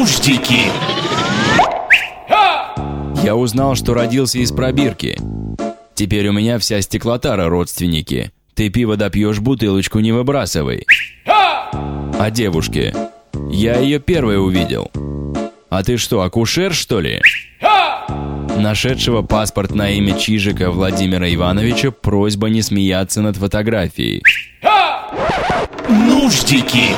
Нуждики. Я узнал, что родился из пробирки. Теперь у меня вся стеклотара родственники. Ты пиво допьешь, бутылочку не выбрасывай. А девушке? Я ее первой увидел. А ты что, акушер, что ли? Нашедшего паспорт на имя Чижика Владимира Ивановича просьба не смеяться над фотографией. Нуждики.